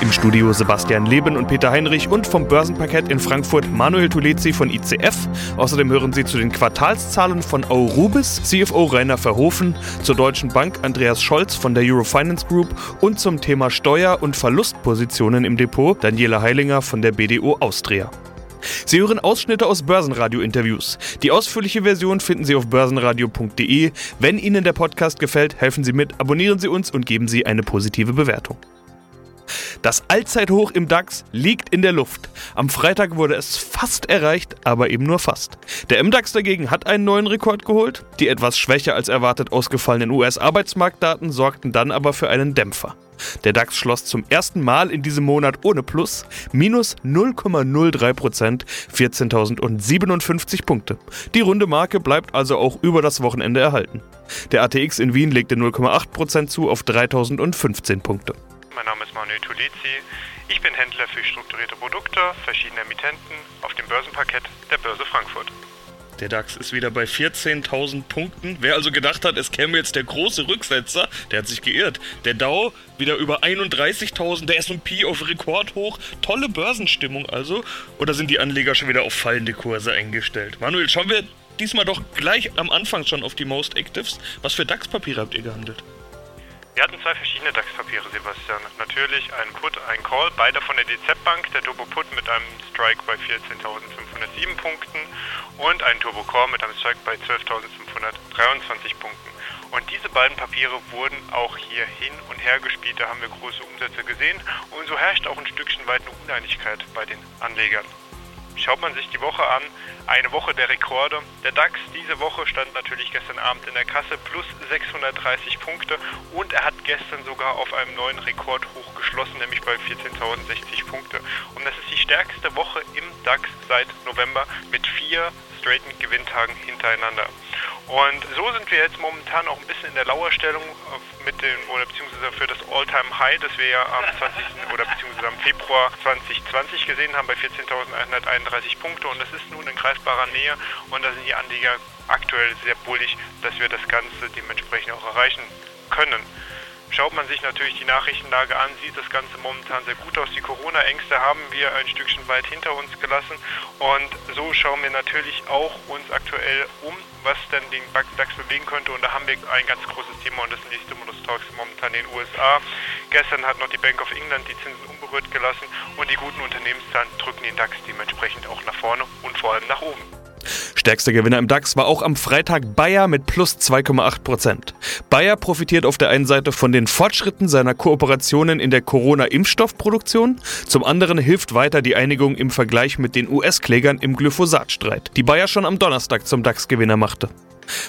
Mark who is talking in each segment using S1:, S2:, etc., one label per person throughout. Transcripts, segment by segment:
S1: Im Studio Sebastian Leben und Peter Heinrich und vom Börsenparkett in Frankfurt Manuel Tulezi von ICF. Außerdem hören Sie zu den Quartalszahlen von Aurubis CFO Rainer Verhofen, zur Deutschen Bank Andreas Scholz von der Eurofinance Group und zum Thema Steuer- und Verlustpositionen im Depot Daniela Heilinger von der BDO Austria. Sie hören Ausschnitte aus Börsenradio-Interviews. Die ausführliche Version finden Sie auf börsenradio.de. Wenn Ihnen der Podcast gefällt, helfen Sie mit, abonnieren Sie uns und geben Sie eine positive Bewertung. Das Allzeithoch im DAX liegt in der Luft. Am Freitag wurde es fast erreicht, aber eben nur fast. Der MDAX dagegen hat einen neuen Rekord geholt. Die etwas schwächer als erwartet ausgefallenen US-Arbeitsmarktdaten sorgten dann aber für einen Dämpfer. Der DAX schloss zum ersten Mal in diesem Monat ohne Plus, minus 0,03 Prozent, 14.057 Punkte. Die runde Marke bleibt also auch über das Wochenende erhalten. Der ATX in Wien legte 0,8 Prozent zu auf 3.015 Punkte.
S2: Mein Name ist Manuel Tulizzi. Ich bin Händler für strukturierte Produkte, verschiedene Emittenten auf dem Börsenparkett der Börse Frankfurt.
S1: Der DAX ist wieder bei 14.000 Punkten. Wer also gedacht hat, es käme jetzt der große Rücksetzer, der hat sich geirrt. Der Dow wieder über 31.000, der S&P auf Rekordhoch. Tolle Börsenstimmung also. Oder sind die Anleger schon wieder auf fallende Kurse eingestellt? Manuel, schauen wir diesmal doch gleich am Anfang schon auf die Most Actives. Was für DAX-Papiere habt ihr gehandelt?
S2: Wir hatten zwei verschiedene DAX-Papiere, Sebastian. Natürlich ein Put, ein Call, beide von der DZ Bank, der Turbo Put mit einem Strike bei 14.507 Punkten und ein Turbo Call mit einem Strike bei 12.523 Punkten. Und diese beiden Papiere wurden auch hier hin und her gespielt, da haben wir große Umsätze gesehen und so herrscht auch ein Stückchen weit eine Uneinigkeit bei den Anlegern. Schaut man sich die Woche an, eine Woche der Rekorde. Der DAX diese Woche stand natürlich gestern Abend in der Kasse plus 630 Punkte und er hat gestern sogar auf einem neuen Rekordhoch geschlossen, nämlich bei 14.060 Punkte. Und das ist die stärkste Woche im DAX seit November mit vier straighten Gewinntagen hintereinander. Und so sind wir jetzt momentan auch ein bisschen in der Lauerstellung mit dem, oder beziehungsweise für das All-Time-High, das wir ja am 20. oder beziehungsweise am Februar 2020 gesehen haben bei 14.131 Punkte und das ist nun in greifbarer Nähe und da sind die Anleger aktuell sehr bullig, dass wir das Ganze dementsprechend auch erreichen können. Schaut man sich natürlich die Nachrichtenlage an, sieht das Ganze momentan sehr gut aus. Die Corona-Ängste haben wir ein Stückchen weit hinter uns gelassen und so schauen wir natürlich auch uns aktuell um, was denn den DAX bewegen könnte und da haben wir ein ganz großes Thema und das sind die Stimulus-Talks momentan in den USA. Gestern hat noch die Bank of England die Zinsen unberührt gelassen und die guten Unternehmenszahlen drücken den DAX dementsprechend auch nach vorne und vor allem nach oben.
S1: Stärkster Gewinner im DAX war auch am Freitag Bayer mit plus 2,8% Bayer profitiert auf der einen Seite von den Fortschritten seiner Kooperationen in der Corona-Impfstoffproduktion, zum anderen hilft weiter die Einigung im Vergleich mit den US-Klägern im Glyphosat-Streit, die Bayer schon am Donnerstag zum DAX-Gewinner machte.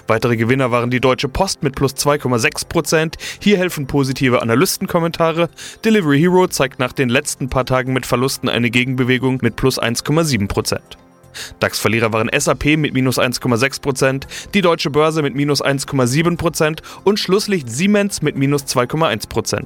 S1: Weitere Gewinner waren die Deutsche Post mit plus 2,6%. Hier helfen positive Analystenkommentare. Delivery Hero zeigt nach den letzten paar Tagen mit Verlusten eine Gegenbewegung mit plus 1,7%. DAX-Verlierer waren SAP mit minus 1,6%, die Deutsche Börse mit minus 1,7% und Schlusslicht Siemens mit minus 2,1%.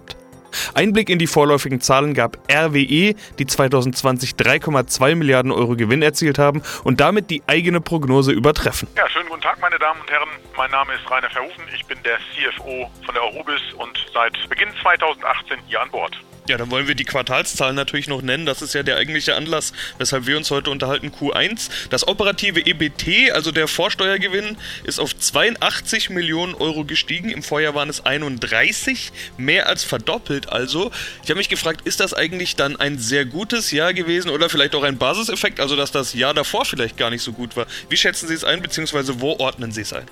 S1: Einblick in die vorläufigen Zahlen gab RWE, die 2020 3,2 Milliarden Euro Gewinn erzielt haben und damit die eigene Prognose übertreffen.
S3: Ja, schönen guten Tag, meine Damen und Herren. Mein Name ist Rainer Verhoeven. Ich bin der CFO von der Eurobis und seit Beginn 2018 hier an Bord.
S1: Ja, dann wollen wir die Quartalszahlen natürlich noch nennen. Das ist ja der eigentliche Anlass, weshalb wir uns heute unterhalten. Q1. Das operative EBT, also der Vorsteuergewinn, ist auf 82 Millionen Euro gestiegen. Im Vorjahr waren es 31, mehr als verdoppelt also. Ich habe mich gefragt, ist das eigentlich dann ein sehr gutes Jahr gewesen oder vielleicht auch ein Basiseffekt, also dass das Jahr davor vielleicht gar nicht so gut war? Wie schätzen Sie es ein, beziehungsweise wo ordnen Sie es ein?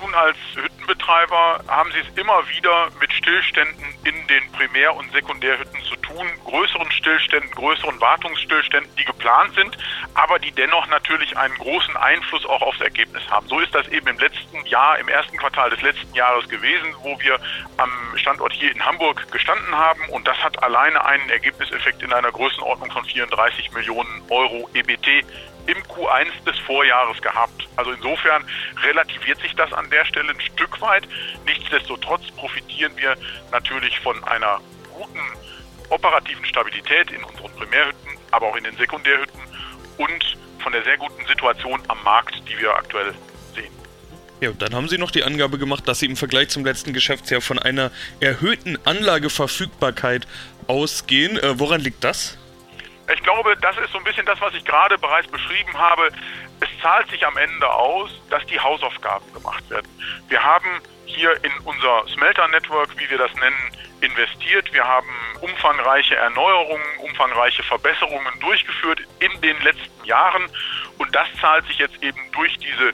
S3: Nun, als Hüttenbetreiber haben Sie es immer wieder mit Stillständen in den Primär- und Sekundärhütten zu tun. größeren Stillständen, größeren Wartungsstillständen, die geplant sind, aber die dennoch natürlich einen großen Einfluss auch aufs Ergebnis haben. So ist das eben im letzten Jahr, im ersten Quartal des letzten Jahres gewesen, wo wir am Standort hier in Hamburg gestanden haben und das hat alleine einen Ergebniseffekt in einer Größenordnung von 34 Millionen Euro EBT im Q1 des Vorjahres gehabt. Also insofern relativiert sich das an der Stelle ein Stück weit. Nichtsdestotrotz profitieren wir natürlich von einer guten operativen Stabilität in unseren Primärhütten, aber auch in den Sekundärhütten und von der sehr guten Situation am Markt, die wir aktuell sehen.
S1: Ja, und dann haben Sie noch die Angabe gemacht, dass Sie im Vergleich zum letzten Geschäftsjahr von einer erhöhten Anlageverfügbarkeit ausgehen. Äh, woran liegt das?
S3: Ich glaube, das ist so ein bisschen das, was ich gerade bereits beschrieben habe. Es zahlt sich am Ende aus, dass die Hausaufgaben gemacht werden. Wir haben hier in unser Smelter-Network, wie wir das nennen, investiert. Wir haben umfangreiche Erneuerungen, umfangreiche Verbesserungen durchgeführt in den letzten Jahren. Und das zahlt sich jetzt eben durch diese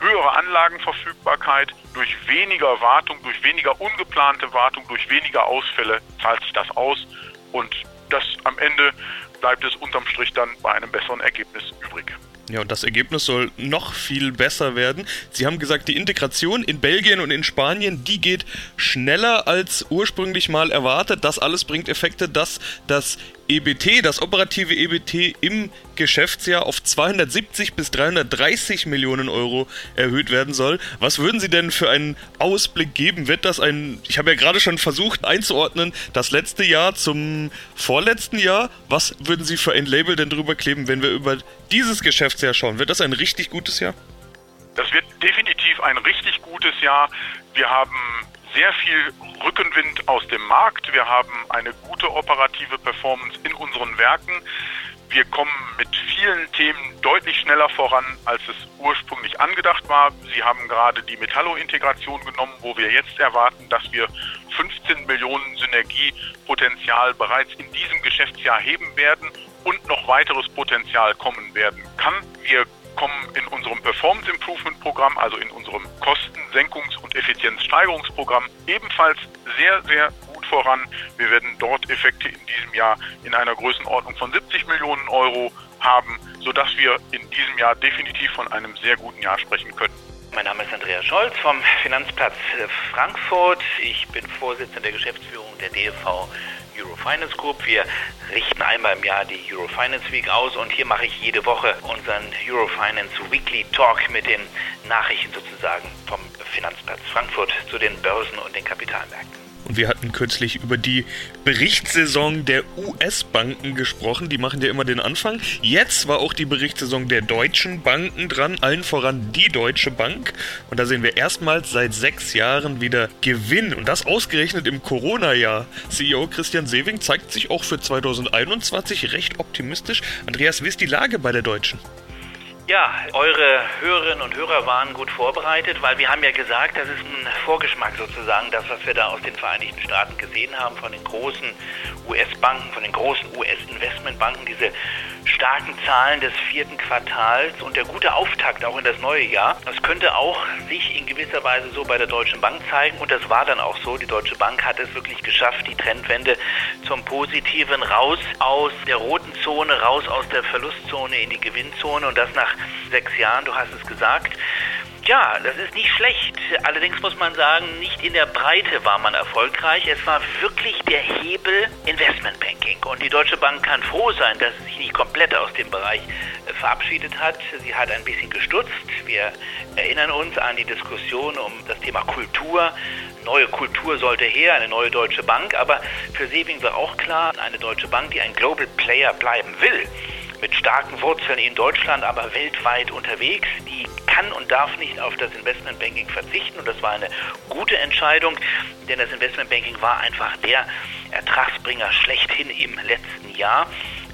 S3: höhere Anlagenverfügbarkeit, durch weniger Wartung, durch weniger ungeplante Wartung, durch weniger Ausfälle zahlt sich das aus. Und das am Ende bleibt es unterm Strich dann bei einem besseren Ergebnis übrig.
S1: Ja, und das Ergebnis soll noch viel besser werden. Sie haben gesagt, die Integration in Belgien und in Spanien, die geht schneller als ursprünglich mal erwartet. Das alles bringt Effekte, dass das EBT, das operative EBT im Geschäftsjahr auf 270 bis 330 Millionen Euro erhöht werden soll. Was würden Sie denn für einen Ausblick geben? Wird das ein, ich habe ja gerade schon versucht einzuordnen, das letzte Jahr zum vorletzten Jahr? Was würden Sie für ein Label denn drüber kleben, wenn wir über dieses Geschäftsjahr schauen? Wird das ein richtig gutes Jahr?
S3: Das wird definitiv ein richtig gutes Jahr. Wir haben sehr viel Rückenwind aus dem Markt. Wir haben eine gute operative Performance in unseren Werken. Wir kommen mit vielen Themen deutlich schneller voran, als es ursprünglich angedacht war. Sie haben gerade die Metallo-Integration genommen, wo wir jetzt erwarten, dass wir 15 Millionen Synergiepotenzial bereits in diesem Geschäftsjahr heben werden und noch weiteres Potenzial kommen werden kann. Wir kommen in unserem Performance Improvement Programm, also in unserem Kostensenkungs- und Effizienzsteigerungsprogramm, ebenfalls sehr, sehr gut voran. Wir werden dort Effekte in diesem Jahr in einer Größenordnung von 70 Millionen Euro haben, sodass wir in diesem Jahr definitiv von einem sehr guten Jahr sprechen können.
S4: Mein Name ist Andreas Scholz vom Finanzplatz Frankfurt. Ich bin Vorsitzender der Geschäftsführung der DFV Eurofinance Group. Wir richten einmal im Jahr die Eurofinance Week aus und hier mache ich jede Woche unseren Eurofinance Weekly Talk mit den Nachrichten sozusagen vom Finanzplatz Frankfurt zu den Börsen und den Kapitalmärkten.
S1: Und wir hatten kürzlich über die Berichtssaison der US-Banken gesprochen. Die machen ja immer den Anfang. Jetzt war auch die Berichtssaison der deutschen Banken dran, allen voran die Deutsche Bank. Und da sehen wir erstmals seit sechs Jahren wieder Gewinn. Und das ausgerechnet im Corona-Jahr. CEO Christian Sewing zeigt sich auch für 2021 recht optimistisch. Andreas, wie ist die Lage bei der Deutschen?
S4: Ja, eure Hörerinnen und Hörer waren gut vorbereitet, weil wir haben ja gesagt, das ist ein Vorgeschmack sozusagen, das, was wir da aus den Vereinigten Staaten gesehen haben, von den großen US-Banken, von den großen US-Investmentbanken, diese starken Zahlen des vierten Quartals und der gute Auftakt auch in das neue Jahr. Das könnte auch sich in gewisser Weise so bei der Deutschen Bank zeigen und das war dann auch so. Die Deutsche Bank hat es wirklich geschafft, die Trendwende zum Positiven raus aus der roten Zone, raus aus der Verlustzone in die Gewinnzone und das nach sechs Jahren, du hast es gesagt. Ja, das ist nicht schlecht. Allerdings muss man sagen, nicht in der Breite war man erfolgreich. Es war wirklich der Hebel Investmentbanking. Und die Deutsche Bank kann froh sein, dass sie sich nicht komplett aus dem Bereich äh, verabschiedet hat. Sie hat ein bisschen gestutzt. Wir erinnern uns an die Diskussion um das Thema Kultur. Neue Kultur sollte her, eine neue Deutsche Bank. Aber für Seving war auch klar, eine Deutsche Bank, die ein Global Player bleiben will, mit starken Wurzeln in Deutschland, aber weltweit unterwegs, die kann und darf nicht auf das Investmentbanking verzichten und das war eine gute Entscheidung, denn das Investmentbanking war einfach der Ertragsbringer schlechthin im letzten Jahr.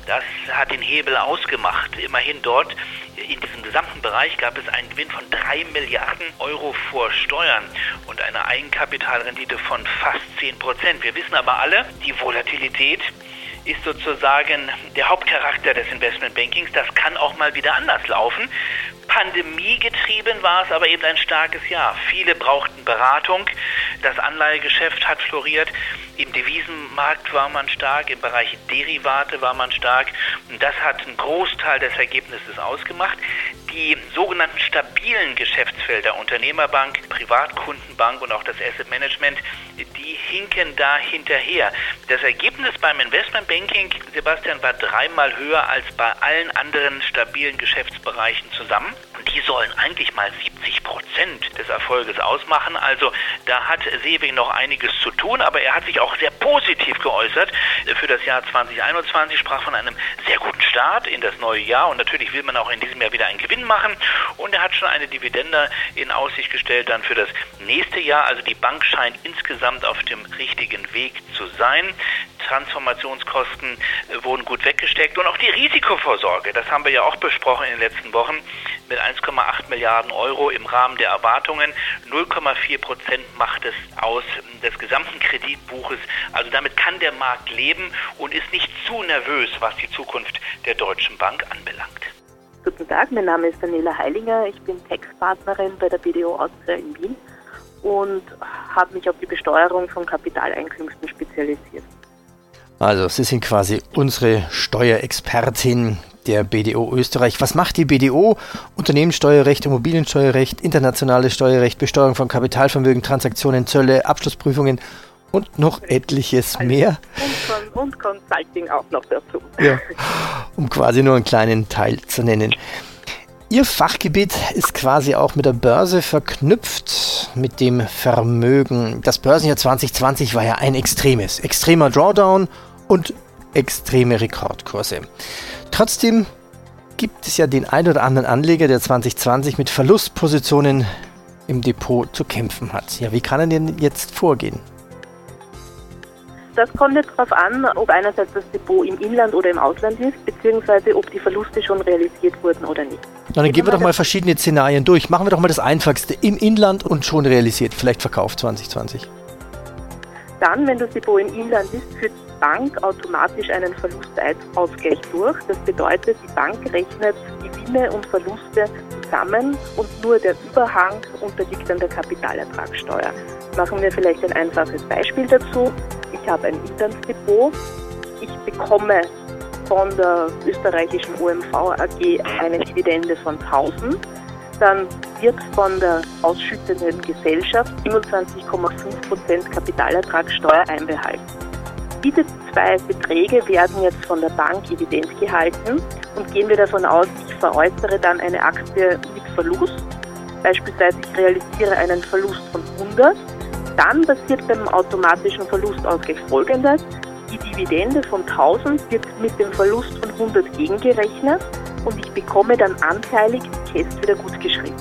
S4: Das hat den Hebel ausgemacht. Immerhin dort in diesem gesamten Bereich gab es einen Gewinn von 3 Milliarden Euro vor Steuern und eine Eigenkapitalrendite von fast 10 Prozent. Wir wissen aber alle, die Volatilität ist sozusagen der Hauptcharakter des Investmentbankings. Das kann auch mal wieder anders laufen. Pandemiegetrieben war es aber eben ein starkes Jahr. Viele brauchten Beratung. Das Anleihegeschäft hat floriert. Im Devisenmarkt war man stark, im Bereich Derivate war man stark. Und das hat einen Großteil des Ergebnisses ausgemacht. Die sogenannten stabilen Geschäftsfelder, Unternehmerbank, Privatkundenbank und auch das Asset Management, die hinken da hinterher. Das Ergebnis beim Investmentbanking, Sebastian, war dreimal höher als bei allen anderen stabilen Geschäftsbereichen zusammen. Die sollen eigentlich mal 70 Prozent des Erfolges ausmachen. Also da hat Sewing noch einiges zu tun, aber er hat sich auch sehr positiv geäußert für das Jahr 2021, sprach von einem sehr guten Start in das neue Jahr und natürlich will man auch in diesem Jahr wieder einen Gewinn machen und er hat schon eine Dividende in Aussicht gestellt dann für das nächste Jahr. Also die Bank scheint insgesamt auf dem richtigen Weg zu sein. Transformationskosten äh, wurden gut weggesteckt und auch die Risikovorsorge, das haben wir ja auch besprochen in den letzten Wochen, mit 1,8 Milliarden Euro im Rahmen der Erwartungen. 0,4 Prozent macht es aus des gesamten Kreditbuches. Also damit kann der Markt leben und ist nicht zu nervös, was die Zukunft der Deutschen Bank anbelangt.
S5: Guten Tag, mein Name ist Daniela Heilinger. Ich bin Textpartnerin bei der BDO Austria in Wien und habe mich auf die Besteuerung von Kapitaleinkünften spezialisiert.
S6: Also, Sie sind quasi unsere Steuerexpertin der BDO Österreich. Was macht die BDO? Unternehmenssteuerrecht, Immobiliensteuerrecht, internationales Steuerrecht, Besteuerung von Kapitalvermögen, Transaktionen, Zölle, Abschlussprüfungen und noch etliches mehr.
S5: Und, und Consulting auch noch dazu.
S6: Ja, um quasi nur einen kleinen Teil zu nennen. Ihr Fachgebiet ist quasi auch mit der Börse verknüpft, mit dem Vermögen. Das Börsenjahr 2020 war ja ein extremes, extremer Drawdown und extreme Rekordkurse. Trotzdem gibt es ja den ein oder anderen Anleger, der 2020 mit Verlustpositionen im Depot zu kämpfen hat. Ja, wie kann er denn jetzt vorgehen?
S5: Das kommt jetzt darauf an, ob einerseits das Depot im Inland oder im Ausland ist, beziehungsweise ob die Verluste schon realisiert wurden oder nicht.
S6: Na, dann gehen wir doch mal verschiedene Szenarien durch. Machen wir doch mal das Einfachste. Im Inland und schon realisiert, vielleicht verkauft 2020.
S5: Dann, wenn das Depot im Inland ist, führt die Bank automatisch einen Verlustausgleich durch. Das bedeutet, die Bank rechnet Gewinne und Verluste zusammen und nur der Überhang unterliegt dann der Kapitalertragssteuer. Machen wir vielleicht ein einfaches Beispiel dazu ich habe ein Inlandsdepot. Ich bekomme von der österreichischen OMV AG eine Dividende von 1000. Dann wird von der ausschüttenden Gesellschaft 27,5% Kapitalertragssteuer einbehalten. Diese zwei Beträge werden jetzt von der Bank evident gehalten und gehen wir davon aus, ich veräußere dann eine Aktie mit Verlust. Beispielsweise ich realisiere einen Verlust von 100 dann passiert beim automatischen Verlustausgleich folgendes. Die Dividende von 1000 wird mit dem Verlust von 100 gegengerechnet und ich bekomme dann anteilig die Käst wieder gut geschrieben.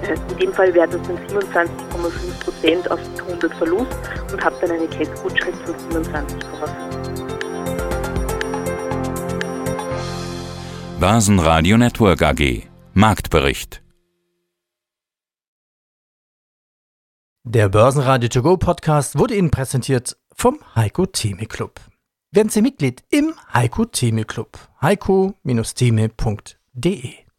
S5: Das heißt, in dem Fall wäre das dann 27,5% auf 100 Verlust und habe dann eine Kästgutschrift von 27,5.
S7: Börsenradio Network AG Marktbericht
S6: Der Börsenradio To Go Podcast wurde Ihnen präsentiert vom Heiko Theme Club. Werden Sie Mitglied im Heiko Theme Club. heiko-theme.de